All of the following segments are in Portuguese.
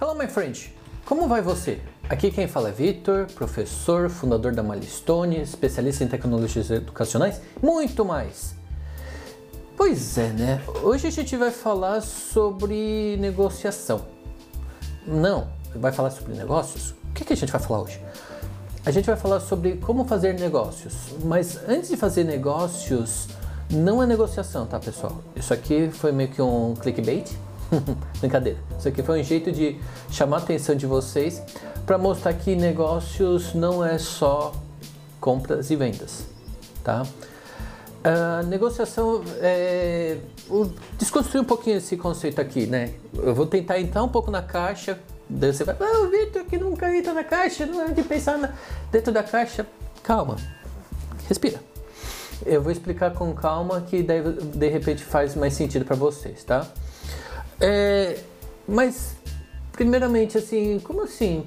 Hello, my friend. Como vai você? Aqui quem fala é Vitor, professor, fundador da Milestone, especialista em tecnologias educacionais, muito mais. Pois é, né? Hoje a gente vai falar sobre negociação. Não, vai falar sobre negócios? O que, que a gente vai falar hoje? A gente vai falar sobre como fazer negócios. Mas antes de fazer negócios, não é negociação, tá, pessoal? Isso aqui foi meio que um clickbait. Brincadeira. Isso aqui foi um jeito de chamar a atenção de vocês para mostrar que negócios não é só compras e vendas, tá? Uh, negociação é desconstruir um pouquinho esse conceito aqui, né? Eu vou tentar entrar um pouco na caixa. Daí você vai, ah, o Vitor que nunca entra na caixa, não é de pensar na... dentro da caixa. Calma, respira. Eu vou explicar com calma que daí de repente faz mais sentido para vocês, tá? É, mas primeiramente assim, como assim?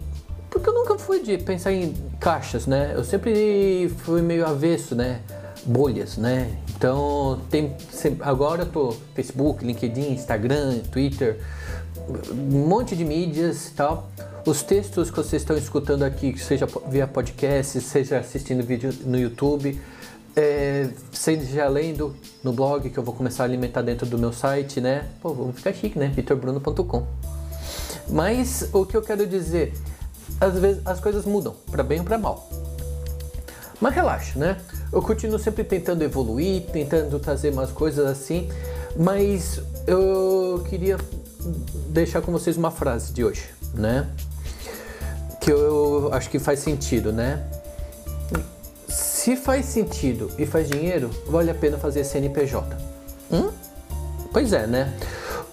Porque eu nunca fui de pensar em caixas, né? Eu sempre fui meio avesso, né? Bolhas, né? Então, tem, agora eu tô Facebook, LinkedIn, Instagram, Twitter, um monte de mídias e tal. Os textos que vocês estão escutando aqui, seja via podcast, seja assistindo vídeo no YouTube, é, seja lendo no blog que eu vou começar a alimentar dentro do meu site, né? Pô, vamos ficar chique, né? vitorbruno.com. Mas o que eu quero dizer às vezes as coisas mudam, para bem ou para mal. Mas relaxa, né? Eu continuo sempre tentando evoluir, tentando trazer umas coisas assim, mas eu queria deixar com vocês uma frase de hoje, né? Que eu acho que faz sentido, né? Se faz sentido e faz dinheiro, vale a pena fazer CNPJ. Hum? Pois é, né?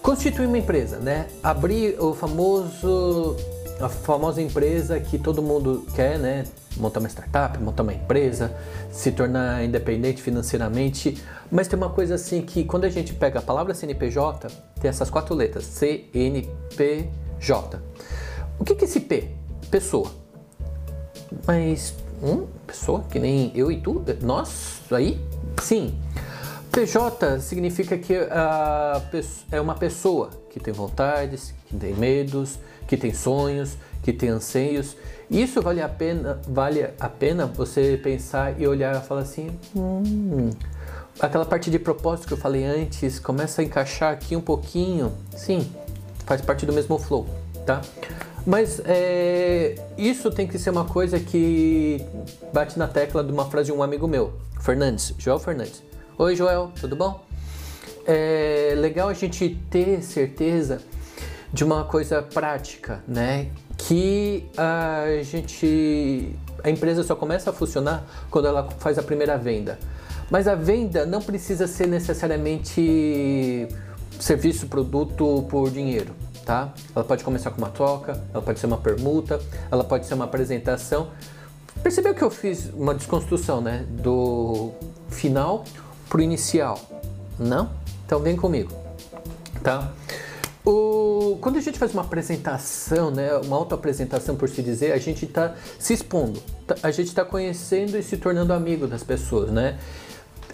Constituir uma empresa, né? Abrir o famoso a famosa empresa que todo mundo quer, né? Montar uma startup, montar uma empresa, se tornar independente financeiramente. Mas tem uma coisa assim que quando a gente pega a palavra CNPJ, tem essas quatro letras: CNPJ. O que, que é esse P? Pessoa. Mas, hum, pessoa que nem eu e tu? Nós? Aí? Sim. PJ significa que é uma pessoa que tem vontades, que tem medos, que tem sonhos, que tem anseios. Isso vale a pena, vale a pena você pensar e olhar e falar assim, hum, aquela parte de propósito que eu falei antes começa a encaixar aqui um pouquinho. Sim, faz parte do mesmo flow, tá? Mas é, isso tem que ser uma coisa que bate na tecla de uma frase de um amigo meu, Fernandes, Joel Fernandes. Oi, Joel, tudo bom? É legal a gente ter certeza de uma coisa prática, né? Que a gente a empresa só começa a funcionar quando ela faz a primeira venda. Mas a venda não precisa ser necessariamente serviço, produto por dinheiro, tá? Ela pode começar com uma troca, ela pode ser uma permuta, ela pode ser uma apresentação. Percebeu que eu fiz uma desconstrução, né? Do final pro inicial, não? Então vem comigo, tá? O, quando a gente faz uma apresentação, né, uma autoapresentação por se dizer, a gente está se expondo, tá, a gente está conhecendo e se tornando amigo das pessoas, né?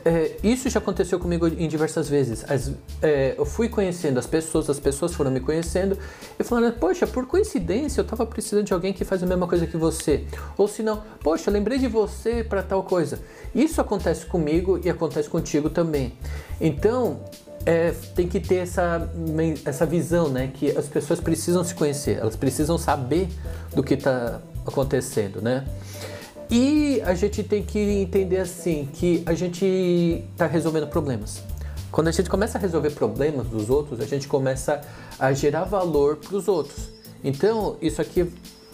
É, isso já aconteceu comigo em diversas vezes. As, é, eu fui conhecendo as pessoas, as pessoas foram me conhecendo e falando, poxa, por coincidência eu estava precisando de alguém que faz a mesma coisa que você. Ou se não, poxa, lembrei de você para tal coisa. Isso acontece comigo e acontece contigo também. Então, é, tem que ter essa, essa visão, né? Que as pessoas precisam se conhecer, elas precisam saber do que está acontecendo, né? E a gente tem que entender assim que a gente está resolvendo problemas. Quando a gente começa a resolver problemas dos outros, a gente começa a gerar valor para os outros. Então, isso aqui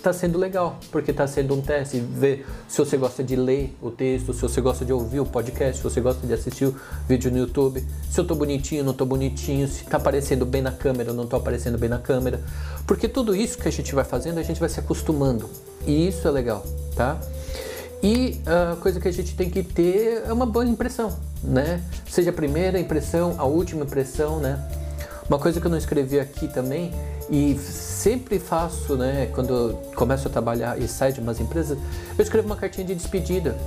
está sendo legal, porque está sendo um teste, ver se você gosta de ler o texto, se você gosta de ouvir o podcast, se você gosta de assistir o vídeo no YouTube, se eu estou bonitinho, não estou bonitinho, se está aparecendo bem na câmera, não estou aparecendo bem na câmera, porque tudo isso que a gente vai fazendo, a gente vai se acostumando, e isso é legal, tá? E a coisa que a gente tem que ter é uma boa impressão, né? Seja a primeira impressão, a última impressão, né? Uma coisa que eu não escrevi aqui também e sempre faço, né, quando começo a trabalhar e saio de umas empresas, eu escrevo uma cartinha de despedida.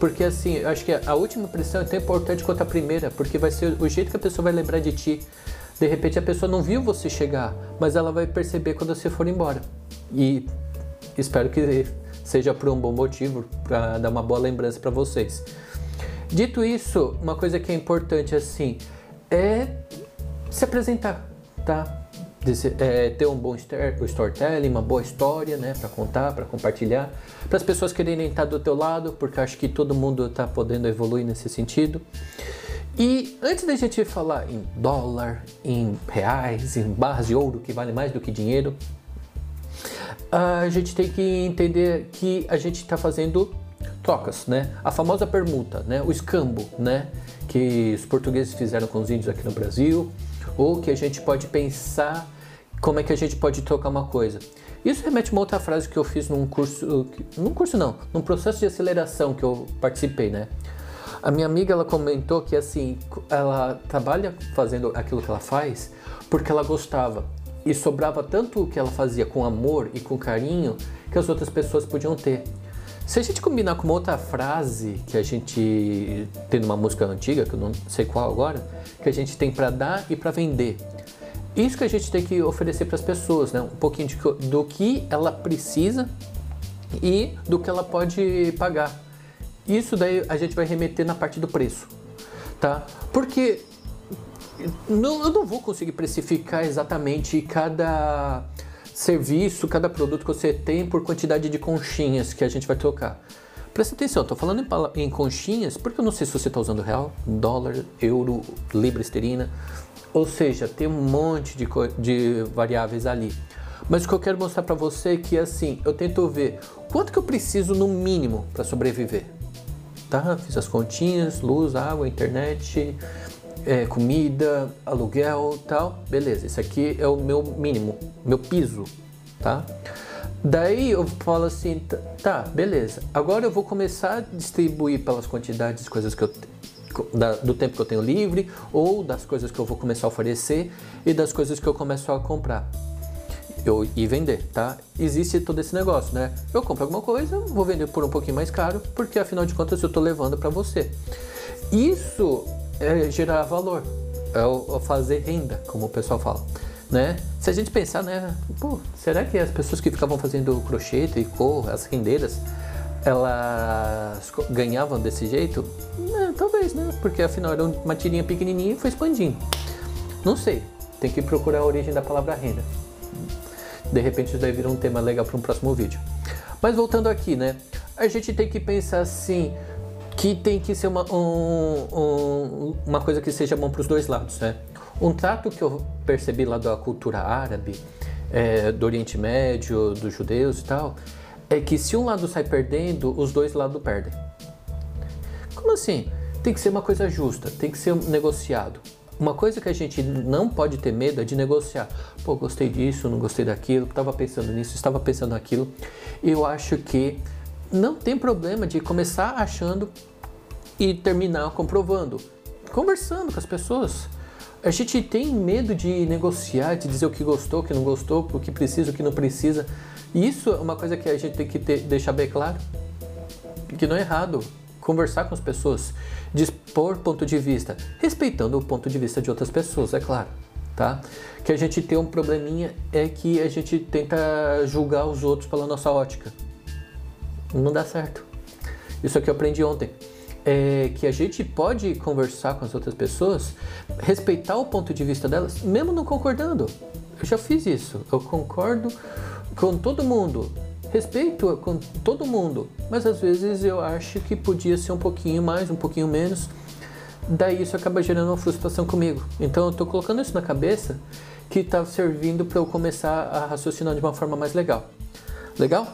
Porque assim, eu acho que a última impressão é tão importante quanto a primeira, porque vai ser o jeito que a pessoa vai lembrar de ti. De repente a pessoa não viu você chegar, mas ela vai perceber quando você for embora. E espero que seja por um bom motivo, para dar uma boa lembrança para vocês. Dito isso, uma coisa que é importante assim é se apresentar, tá? É, ter um bom storytelling, uma boa história, né, para contar, para compartilhar, para as pessoas quererem estar do teu lado, porque acho que todo mundo está podendo evoluir nesse sentido. E antes da gente falar em dólar, em reais, em barras de ouro que vale mais do que dinheiro, a gente tem que entender que a gente está fazendo trocas, né? A famosa permuta, né? O escambo, né? Que os portugueses fizeram com os índios aqui no Brasil, ou que a gente pode pensar como é que a gente pode trocar uma coisa. Isso remete a uma outra frase que eu fiz num curso, num curso não, num processo de aceleração que eu participei, né? A minha amiga ela comentou que assim, ela trabalha fazendo aquilo que ela faz porque ela gostava e sobrava tanto o que ela fazia com amor e com carinho que as outras pessoas podiam ter. Se a gente combinar com uma outra frase que a gente tem numa música antiga, que eu não sei qual agora, que a gente tem para dar e para vender. Isso que a gente tem que oferecer para as pessoas, né? Um pouquinho de, do que ela precisa e do que ela pode pagar. Isso daí a gente vai remeter na parte do preço, tá? Porque não, eu não vou conseguir precificar exatamente cada serviço, cada produto que você tem por quantidade de conchinhas que a gente vai trocar. Presta atenção, estou falando em, em, conchinhas porque eu não sei se você está usando real, dólar, euro, libra esterina, ou seja, tem um monte de, de variáveis ali. Mas o que eu quero mostrar para você é que assim, eu tento ver quanto que eu preciso no mínimo para sobreviver. Tá? Fiz as continhas, luz, água, internet, é, comida, aluguel, tal. Beleza, esse aqui é o meu mínimo, meu piso, tá? Daí eu falo assim, tá, beleza. Agora eu vou começar a distribuir pelas quantidades de coisas que eu da, do tempo que eu tenho livre ou das coisas que eu vou começar a oferecer e das coisas que eu começo a comprar eu, e vender, tá? Existe todo esse negócio, né? Eu compro alguma coisa, vou vender por um pouquinho mais caro, porque afinal de contas eu estou levando para você. Isso é gerar valor, é o, fazer renda, como o pessoal fala. Né? Se a gente pensar, né, pô, será que as pessoas que ficavam fazendo crochê, tricô, as rendeiras, elas ganhavam desse jeito? É, talvez, né? Porque afinal era uma tirinha pequenininha e foi expandindo. Não sei, tem que procurar a origem da palavra renda. De repente isso daí vira um tema legal para um próximo vídeo. Mas voltando aqui, né? A gente tem que pensar assim, que tem que ser uma, um, um, uma coisa que seja bom para os dois lados, né? Um trato que eu percebi lá da cultura árabe, é, do Oriente Médio, dos judeus e tal, é que se um lado sai perdendo, os dois lados perdem. Como assim? Tem que ser uma coisa justa, tem que ser negociado. Uma coisa que a gente não pode ter medo é de negociar. Pô, gostei disso, não gostei daquilo, estava pensando nisso, estava pensando naquilo. Eu acho que não tem problema de começar achando e terminar comprovando, conversando com as pessoas. A gente tem medo de negociar, de dizer o que gostou, o que não gostou, o que precisa, o que não precisa. E isso é uma coisa que a gente tem que ter, deixar bem claro, que não é errado conversar com as pessoas, dispor ponto de vista, respeitando o ponto de vista de outras pessoas, é claro, tá? Que a gente tem um probleminha é que a gente tenta julgar os outros pela nossa ótica. Não dá certo. Isso aqui eu aprendi ontem é que a gente pode conversar com as outras pessoas, respeitar o ponto de vista delas, mesmo não concordando. Eu já fiz isso. Eu concordo com todo mundo, respeito com todo mundo, mas às vezes eu acho que podia ser um pouquinho mais, um pouquinho menos. Daí isso acaba gerando uma frustração comigo. Então eu estou colocando isso na cabeça que está servindo para eu começar a raciocinar de uma forma mais legal. Legal?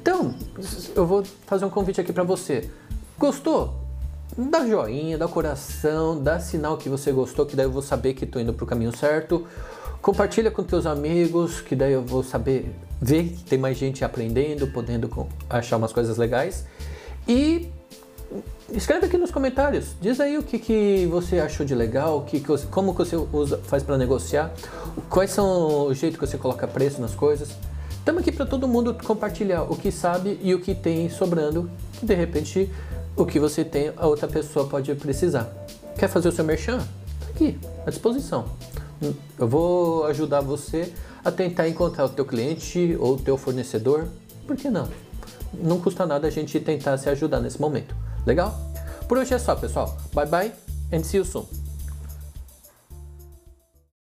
Então, eu vou fazer um convite aqui para você. Gostou? Dá joinha, dá coração, dá sinal que você gostou, que daí eu vou saber que estou indo para o caminho certo. Compartilha com teus amigos, que daí eu vou saber ver que tem mais gente aprendendo, podendo achar umas coisas legais. E escreve aqui nos comentários. Diz aí o que, que você achou de legal, que, que você, como que você usa, faz para negociar, quais são o jeito que você coloca preço nas coisas. Estamos aqui para todo mundo compartilhar o que sabe e o que tem sobrando, que de repente o que você tem, a outra pessoa pode precisar. Quer fazer o seu merchan? Tá aqui, à disposição. Eu vou ajudar você a tentar encontrar o teu cliente ou o teu fornecedor. Por que não? Não custa nada a gente tentar se ajudar nesse momento. Legal? Por hoje é só, pessoal. Bye bye and see you soon.